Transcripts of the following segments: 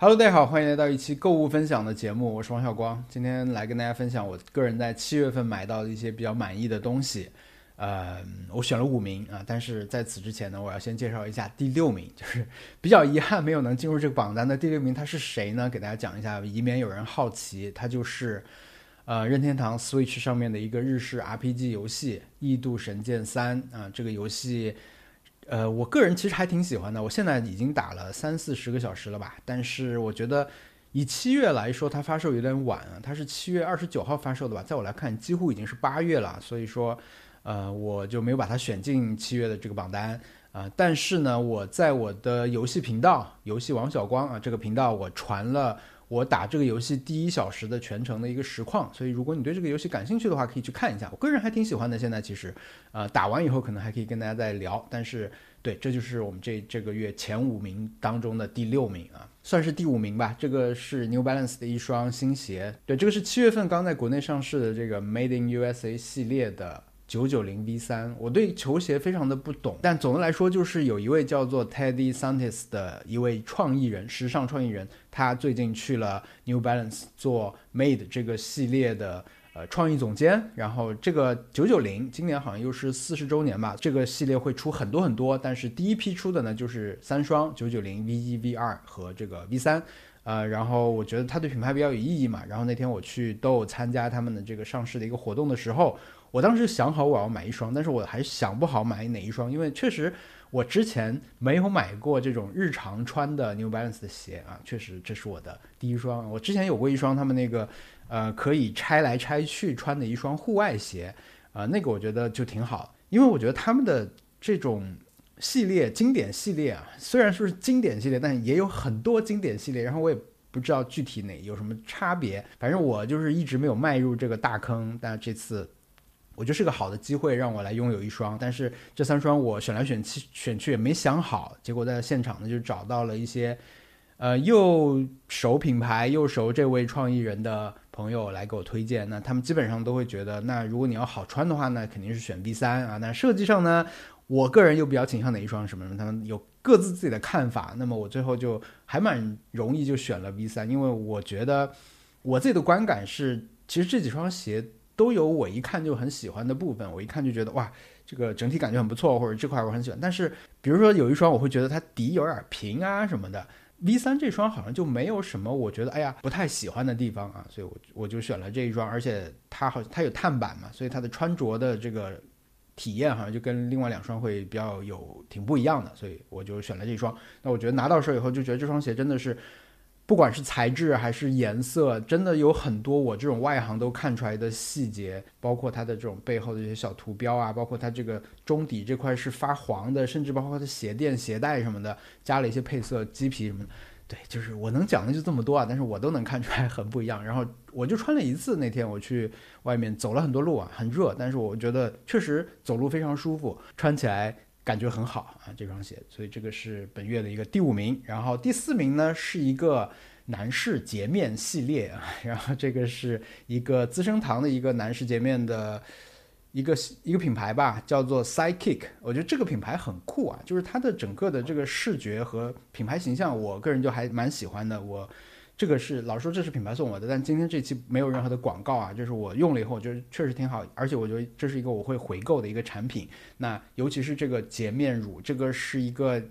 Hello，大家好，欢迎来到一期购物分享的节目，我是王小光，今天来跟大家分享我个人在七月份买到的一些比较满意的东西。呃，我选了五名啊，但是在此之前呢，我要先介绍一下第六名，就是比较遗憾没有能进入这个榜单的第六名，他是谁呢？给大家讲一下，以免有人好奇，他就是呃任天堂 Switch 上面的一个日式 RPG 游戏《异度神剑三》啊，这个游戏。呃，我个人其实还挺喜欢的。我现在已经打了三四十个小时了吧，但是我觉得以七月来说，它发售有点晚啊。它是七月二十九号发售的吧？在我来看，几乎已经是八月了。所以说，呃，我就没有把它选进七月的这个榜单啊。但是呢，我在我的游戏频道“游戏王小光”啊这个频道，我传了。我打这个游戏第一小时的全程的一个实况，所以如果你对这个游戏感兴趣的话，可以去看一下。我个人还挺喜欢的。现在其实，呃，打完以后可能还可以跟大家再聊。但是，对，这就是我们这这个月前五名当中的第六名啊，算是第五名吧。这个是 New Balance 的一双新鞋，对，这个是七月份刚在国内上市的这个 Made in USA 系列的。九九零 V 三，我对球鞋非常的不懂，但总的来说就是有一位叫做 Teddy Santis 的一位创意人，时尚创意人，他最近去了 New Balance 做 Made 这个系列的呃创意总监。然后这个九九零今年好像又是四十周年吧，这个系列会出很多很多，但是第一批出的呢就是三双九九零 V 一 V 二和这个 V 三，呃，然后我觉得它对品牌比较有意义嘛。然后那天我去都参加他们的这个上市的一个活动的时候。我当时想好我要买一双，但是我还想不好买哪一双，因为确实我之前没有买过这种日常穿的 New Balance 的鞋啊，确实这是我的第一双。我之前有过一双他们那个呃可以拆来拆去穿的一双户外鞋，啊，那个我觉得就挺好，因为我觉得他们的这种系列经典系列啊，虽然说是经典系列，但也有很多经典系列，然后我也不知道具体哪有什么差别，反正我就是一直没有迈入这个大坑，但这次。我觉得是个好的机会，让我来拥有一双。但是这三双我选来选去，选去也没想好。结果在现场呢，就找到了一些，呃，又熟品牌又熟这位创意人的朋友来给我推荐。那他们基本上都会觉得，那如果你要好穿的话呢，肯定是选 V 三啊。那设计上呢，我个人又比较倾向哪一双什么什么，他们有各自自己的看法。那么我最后就还蛮容易就选了 V 三，因为我觉得我自己的观感是，其实这几双鞋。都有我一看就很喜欢的部分，我一看就觉得哇，这个整体感觉很不错，或者这块我很喜欢。但是，比如说有一双我会觉得它底有点平啊什么的，V 三这双好像就没有什么我觉得哎呀不太喜欢的地方啊，所以我我就选了这一双，而且它好它有碳板嘛，所以它的穿着的这个体验好像就跟另外两双会比较有挺不一样的，所以我就选了这双。那我觉得拿到手以后就觉得这双鞋真的是。不管是材质还是颜色，真的有很多我这种外行都看出来的细节，包括它的这种背后的这些小图标啊，包括它这个中底这块是发黄的，甚至包括它的鞋垫、鞋带什么的，加了一些配色、鸡皮什么的。对，就是我能讲的就这么多啊，但是我都能看出来很不一样。然后我就穿了一次，那天我去外面走了很多路啊，很热，但是我觉得确实走路非常舒服，穿起来。感觉很好啊，这双鞋，所以这个是本月的一个第五名。然后第四名呢是一个男士洁面系列啊，然后这个是一个资生堂的一个男士洁面的一个一个品牌吧，叫做 Sidekick。我觉得这个品牌很酷啊，就是它的整个的这个视觉和品牌形象，我个人就还蛮喜欢的。我。这个是老说这是品牌送我的，但今天这期没有任何的广告啊，就是我用了以后，我觉得确实挺好，而且我觉得这是一个我会回购的一个产品。那尤其是这个洁面乳，这个是一个，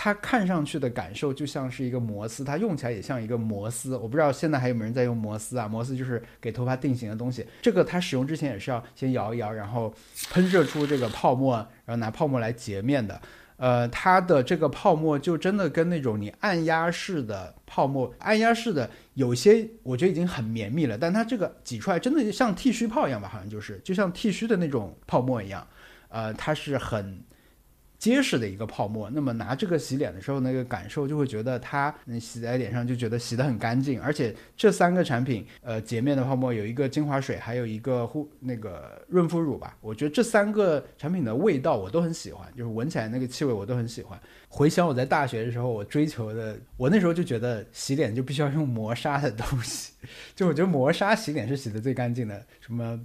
它看上去的感受就像是一个摩丝，它用起来也像一个摩丝。我不知道现在还有没有人在用摩丝啊？摩丝就是给头发定型的东西。这个它使用之前也是要先摇一摇，然后喷射出这个泡沫，然后拿泡沫来洁面的。呃，它的这个泡沫就真的跟那种你按压式的泡沫，按压式的有些我觉得已经很绵密了，但它这个挤出来真的像剃须泡一样吧，好像就是就像剃须的那种泡沫一样，呃，它是很。结实的一个泡沫，那么拿这个洗脸的时候，那个感受就会觉得它洗在脸上就觉得洗得很干净，而且这三个产品，呃，洁面的泡沫有一个精华水，还有一个护那个润肤乳吧，我觉得这三个产品的味道我都很喜欢，就是闻起来那个气味我都很喜欢。回想我在大学的时候，我追求的，我那时候就觉得洗脸就必须要用磨砂的东西，就我觉得磨砂洗脸是洗的最干净的，什么。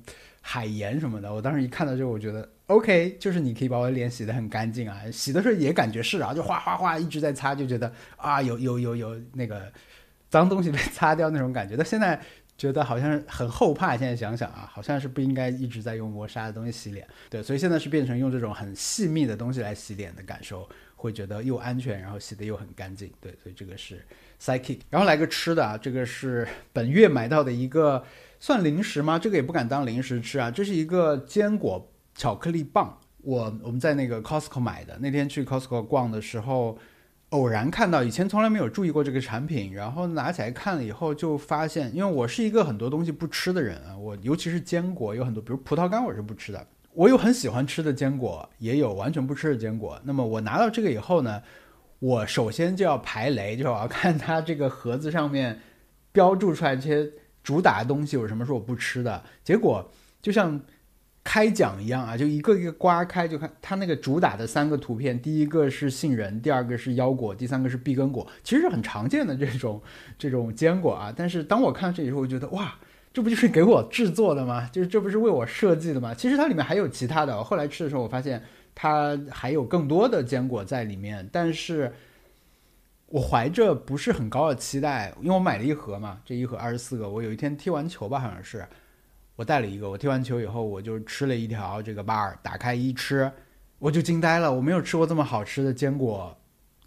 海盐什么的。我当时一看到就，我觉得 OK，就是你可以把我的脸洗得很干净啊，洗的时候也感觉是啊，就哗哗哗一直在擦，就觉得啊有有有有那个脏东西被擦掉那种感觉。但现在觉得好像很后怕，现在想想啊，好像是不应该一直在用磨砂的东西洗脸。对，所以现在是变成用这种很细密的东西来洗脸的感受。会觉得又安全，然后洗的又很干净，对，所以这个是 Psychic。然后来个吃的啊，这个是本月买到的一个算零食吗？这个也不敢当零食吃啊，这是一个坚果巧克力棒。我我们在那个 Costco 买的，那天去 Costco 逛的时候，偶然看到，以前从来没有注意过这个产品，然后拿起来看了以后，就发现，因为我是一个很多东西不吃的人啊，我尤其是坚果有很多，比如葡萄干我是不吃的。我有很喜欢吃的坚果，也有完全不吃的坚果。那么我拿到这个以后呢，我首先就要排雷，就是我要看它这个盒子上面标注出来这些主打的东西有什么是我不吃的。结果就像开奖一样啊，就一个一个刮开，就看它那个主打的三个图片，第一个是杏仁，第二个是腰果，第三个是碧根果，其实是很常见的这种这种坚果啊。但是当我看到这以后，我觉得哇。这不就是给我制作的吗？就是这不是为我设计的吗？其实它里面还有其他的。后来吃的时候，我发现它还有更多的坚果在里面。但是我怀着不是很高的期待，因为我买了一盒嘛，这一盒二十四个。我有一天踢完球吧，好像是我带了一个。我踢完球以后，我就吃了一条这个 bar，打开一吃，我就惊呆了。我没有吃过这么好吃的坚果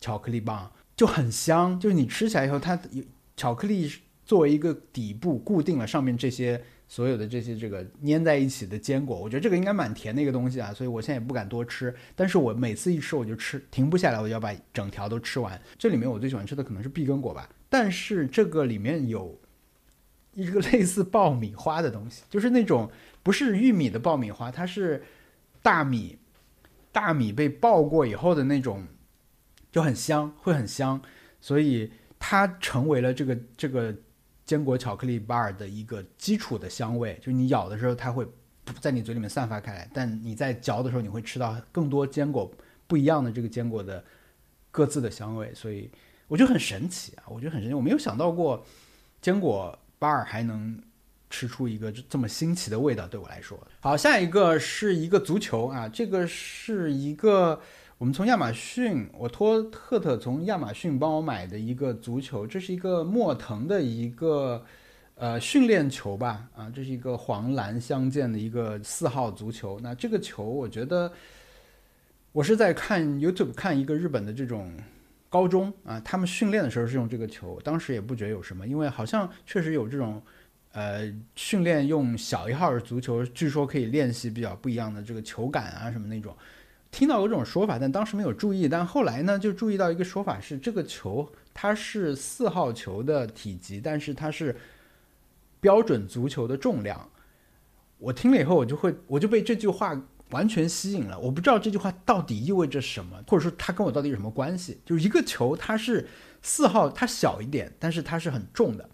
巧克力棒，就很香。就是你吃起来以后，它有巧克力。作为一个底部固定了上面这些所有的这些这个粘在一起的坚果，我觉得这个应该蛮甜的一个东西啊，所以我现在也不敢多吃。但是我每次一吃我就吃停不下来，我要把整条都吃完。这里面我最喜欢吃的可能是碧根果吧，但是这个里面有一个类似爆米花的东西，就是那种不是玉米的爆米花，它是大米，大米被爆过以后的那种，就很香，会很香，所以它成为了这个这个。坚果巧克力 bar 的一个基础的香味，就是你咬的时候它会在你嘴里面散发开来，但你在嚼的时候你会吃到更多坚果不一样的这个坚果的各自的香味，所以我觉得很神奇啊！我觉得很神奇，我没有想到过坚果 bar 还能吃出一个这么新奇的味道，对我来说。好，下一个是一个足球啊，这个是一个。我们从亚马逊，我托特特从亚马逊帮我买的一个足球，这是一个莫腾的一个呃训练球吧，啊，这是一个黄蓝相间的一个四号足球。那这个球，我觉得我是在看 YouTube 看一个日本的这种高中啊，他们训练的时候是用这个球，当时也不觉得有什么，因为好像确实有这种呃训练用小一号的足球，据说可以练习比较不一样的这个球感啊什么那种。听到过这种说法，但当时没有注意。但后来呢，就注意到一个说法是，这个球它是四号球的体积，但是它是标准足球的重量。我听了以后，我就会我就被这句话完全吸引了。我不知道这句话到底意味着什么，或者说它跟我到底有什么关系？就是一个球，它是四号，它小一点，但是它是很重的。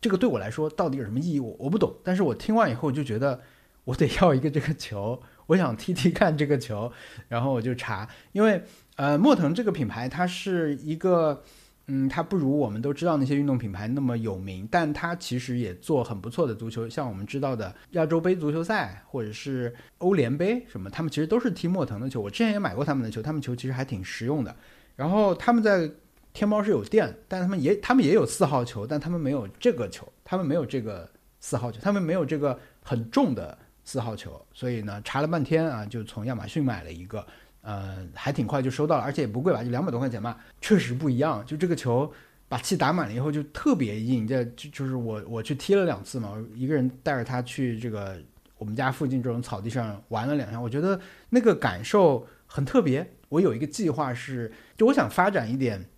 这个对我来说到底有什么意义？我我不懂。但是我听完以后就觉得，我得要一个这个球。我想踢踢看这个球，然后我就查，因为呃，莫腾这个品牌它是一个，嗯，它不如我们都知道那些运动品牌那么有名，但它其实也做很不错的足球，像我们知道的亚洲杯足球赛或者是欧联杯什么，他们其实都是踢莫腾的球。我之前也买过他们的球，他们球其实还挺实用的。然后他们在天猫是有店，但他们也他们也有四号球，但他们没有这个球，他们没有这个四号球，他们没有这个很重的。四号球，所以呢，查了半天啊，就从亚马逊买了一个，呃，还挺快就收到了，而且也不贵吧，就两百多块钱嘛，确实不一样。就这个球把气打满了以后，就特别硬。这就就是我我去踢了两次嘛，一个人带着他去这个我们家附近这种草地上玩了两下，我觉得那个感受很特别。我有一个计划是，就我想发展一点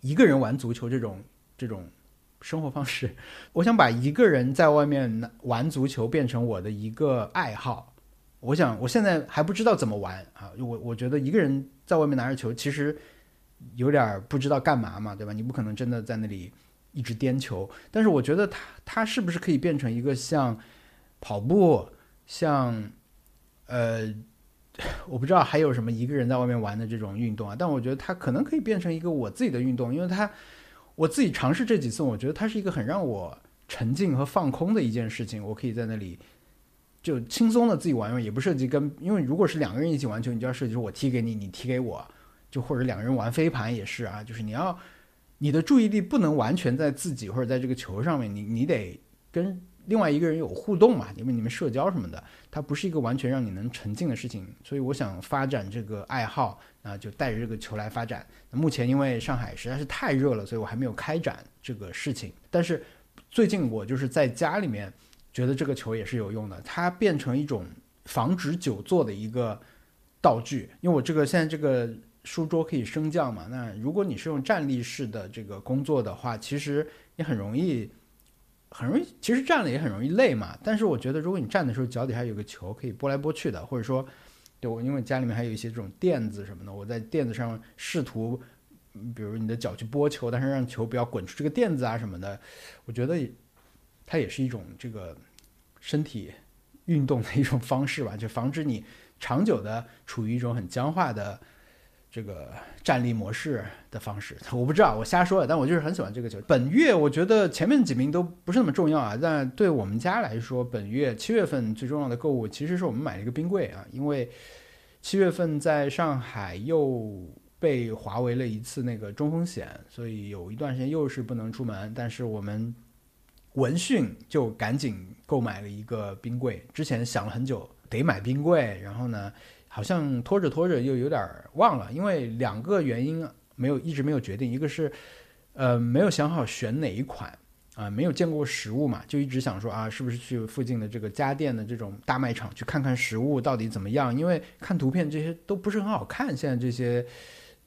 一个人玩足球这种这种。生活方式，我想把一个人在外面玩足球变成我的一个爱好。我想，我现在还不知道怎么玩啊。我我觉得一个人在外面拿着球，其实有点不知道干嘛嘛，对吧？你不可能真的在那里一直颠球。但是我觉得他他是不是可以变成一个像跑步，像呃，我不知道还有什么一个人在外面玩的这种运动啊。但我觉得他可能可以变成一个我自己的运动，因为他。我自己尝试这几次，我觉得它是一个很让我沉浸和放空的一件事情。我可以在那里就轻松的自己玩玩，也不涉及跟，因为如果是两个人一起玩球，你就要涉及我踢给你，你踢给我，就或者两个人玩飞盘也是啊，就是你要你的注意力不能完全在自己或者在这个球上面，你你得跟另外一个人有互动嘛，因为你们社交什么的，它不是一个完全让你能沉浸的事情，所以我想发展这个爱好啊，就带着这个球来发展。目前因为上海实在是太热了，所以我还没有开展这个事情，但是最近我就是在家里面。觉得这个球也是有用的，它变成一种防止久坐的一个道具。因为我这个现在这个书桌可以升降嘛，那如果你是用站立式的这个工作的话，其实也很容易，很容易，其实站了也很容易累嘛。但是我觉得，如果你站的时候脚底下有个球可以拨来拨去的，或者说，对我因为家里面还有一些这种垫子什么的，我在垫子上试图，比如你的脚去拨球，但是让球不要滚出这个垫子啊什么的，我觉得。它也是一种这个身体运动的一种方式吧，就防止你长久的处于一种很僵化的这个站立模式的方式。我不知道，我瞎说的，但我就是很喜欢这个球。本月我觉得前面几名都不是那么重要啊，但对我们家来说，本月七月份最重要的购物其实是我们买了一个冰柜啊，因为七月份在上海又被划为了一次那个中风险，所以有一段时间又是不能出门，但是我们。闻讯就赶紧购买了一个冰柜，之前想了很久得买冰柜，然后呢，好像拖着拖着又有点忘了，因为两个原因没有一直没有决定，一个是，呃，没有想好选哪一款啊，没有见过实物嘛，就一直想说啊，是不是去附近的这个家电的这种大卖场去看看实物到底怎么样，因为看图片这些都不是很好看，现在这些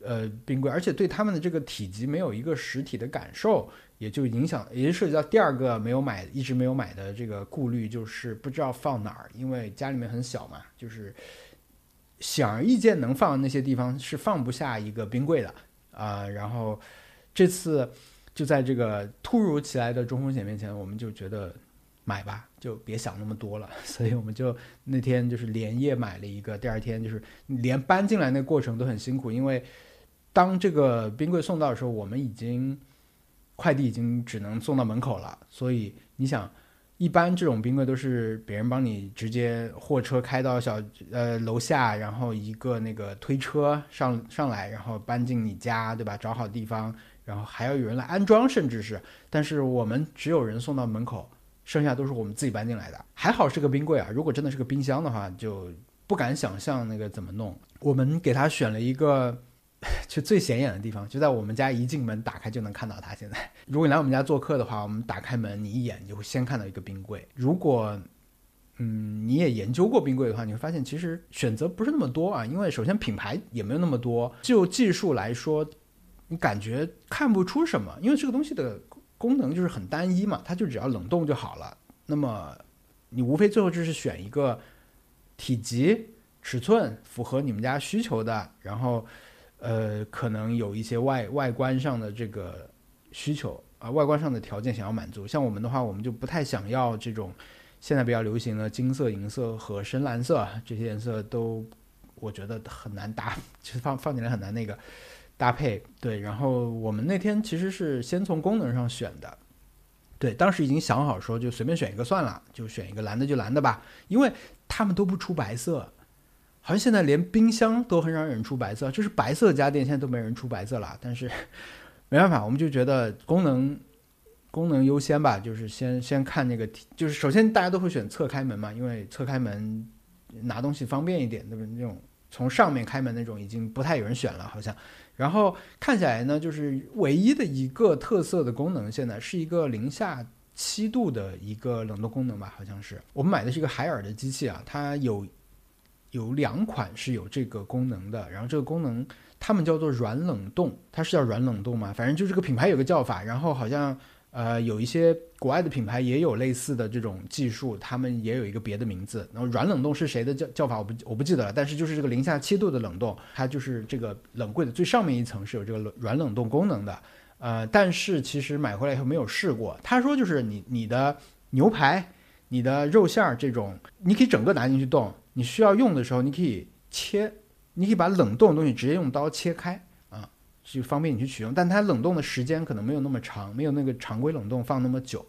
呃冰柜，而且对他们的这个体积没有一个实体的感受。也就影响，也就涉及到第二个没有买，一直没有买的这个顾虑，就是不知道放哪儿，因为家里面很小嘛，就是显而易见能放那些地方是放不下一个冰柜的啊。然后这次就在这个突如其来的中风险面前，我们就觉得买吧，就别想那么多了。所以我们就那天就是连夜买了一个，第二天就是连搬进来那过程都很辛苦，因为当这个冰柜送到的时候，我们已经。快递已经只能送到门口了，所以你想，一般这种冰柜都是别人帮你直接货车开到小呃楼下，然后一个那个推车上上来，然后搬进你家，对吧？找好地方，然后还要有人来安装，甚至是，但是我们只有人送到门口，剩下都是我们自己搬进来的。还好是个冰柜啊，如果真的是个冰箱的话，就不敢想象那个怎么弄。我们给他选了一个。就最显眼的地方，就在我们家一进门打开就能看到它。现在，如果你来我们家做客的话，我们打开门，你一眼你就会先看到一个冰柜。如果，嗯，你也研究过冰柜的话，你会发现其实选择不是那么多啊。因为首先品牌也没有那么多，就技术来说，你感觉看不出什么。因为这个东西的功能就是很单一嘛，它就只要冷冻就好了。那么你无非最后就是选一个体积、尺寸符合你们家需求的，然后。呃，可能有一些外外观上的这个需求啊，外观上的条件想要满足。像我们的话，我们就不太想要这种现在比较流行的金色、银色和深蓝色这些颜色都，我觉得很难搭，其 实放放起来很难那个搭配。对，然后我们那天其实是先从功能上选的，对，当时已经想好说就随便选一个算了，就选一个蓝的就蓝的吧，因为他们都不出白色。好像现在连冰箱都很少有人出白色，就是白色家电现在都没人出白色了。但是没办法，我们就觉得功能功能优先吧，就是先先看那个，就是首先大家都会选侧开门嘛，因为侧开门拿东西方便一点，对不对？那种从上面开门那种已经不太有人选了，好像。然后看起来呢，就是唯一的一个特色的功能，现在是一个零下七度的一个冷冻功能吧，好像是。我们买的是一个海尔的机器啊，它有。有两款是有这个功能的，然后这个功能他们叫做软冷冻，它是叫软冷冻吗？反正就这个品牌有个叫法，然后好像呃有一些国外的品牌也有类似的这种技术，他们也有一个别的名字。然后软冷冻是谁的叫叫法我不我不记得了，但是就是这个零下七度的冷冻，它就是这个冷柜的最上面一层是有这个软冷冻功能的。呃，但是其实买回来以后没有试过。他说就是你你的牛排、你的肉馅儿这种，你可以整个拿进去冻。你需要用的时候，你可以切，你可以把冷冻的东西直接用刀切开啊，就方便你去取用。但它冷冻的时间可能没有那么长，没有那个常规冷冻放那么久。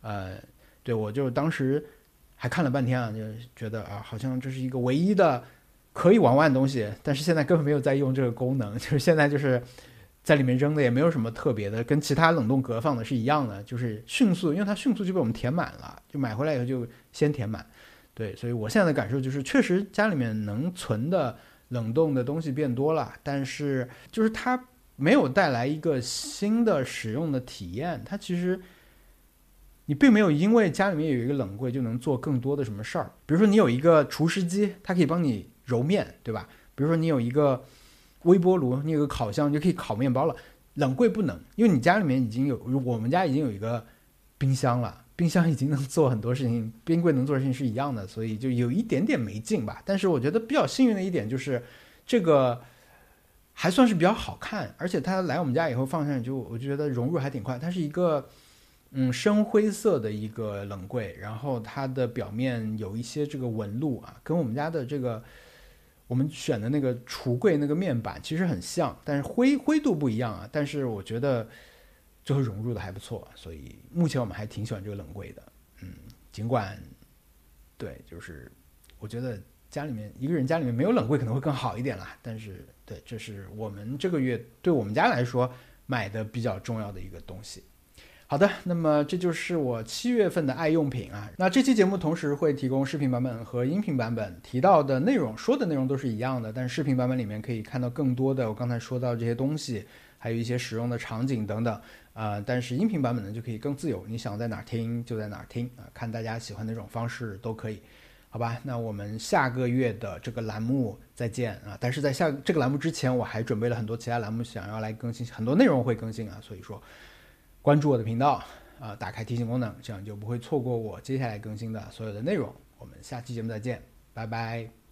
呃，对我就当时还看了半天啊，就觉得啊，好像这是一个唯一的可以玩玩的东西，但是现在根本没有在用这个功能，就是现在就是在里面扔的也没有什么特别的，跟其他冷冻格放的是一样的，就是迅速，因为它迅速就被我们填满了，就买回来以后就先填满。对，所以我现在的感受就是，确实家里面能存的冷冻的东西变多了，但是就是它没有带来一个新的使用的体验，它其实。你并没有因为家里面有一个冷柜就能做更多的什么事儿，比如说你有一个除湿机，它可以帮你揉面，对吧？比如说你有一个微波炉，你有个烤箱，你就可以烤面包了。冷柜不能，因为你家里面已经有，我们家已经有一个冰箱了，冰箱已经能做很多事情，冰柜能做的事情是一样的，所以就有一点点没劲吧。但是我觉得比较幸运的一点就是，这个还算是比较好看，而且它来我们家以后放上去就我就觉得融入还挺快，它是一个。嗯，深灰色的一个冷柜，然后它的表面有一些这个纹路啊，跟我们家的这个我们选的那个橱柜那个面板其实很像，但是灰灰度不一样啊。但是我觉得最后融入的还不错，所以目前我们还挺喜欢这个冷柜的。嗯，尽管对，就是我觉得家里面一个人家里面没有冷柜可能会更好一点啦。但是对，这是我们这个月对我们家来说买的比较重要的一个东西。好的，那么这就是我七月份的爱用品啊。那这期节目同时会提供视频版本和音频版本，提到的内容说的内容都是一样的，但是视频版本里面可以看到更多的我刚才说到这些东西，还有一些使用的场景等等啊。但是音频版本呢就可以更自由，你想在哪儿听就在哪儿听啊，看大家喜欢哪种方式都可以，好吧？那我们下个月的这个栏目再见啊！但是在下这个栏目之前，我还准备了很多其他栏目想要来更新，很多内容会更新啊，所以说。关注我的频道，啊，打开提醒功能，这样就不会错过我接下来更新的所有的内容。我们下期节目再见，拜拜。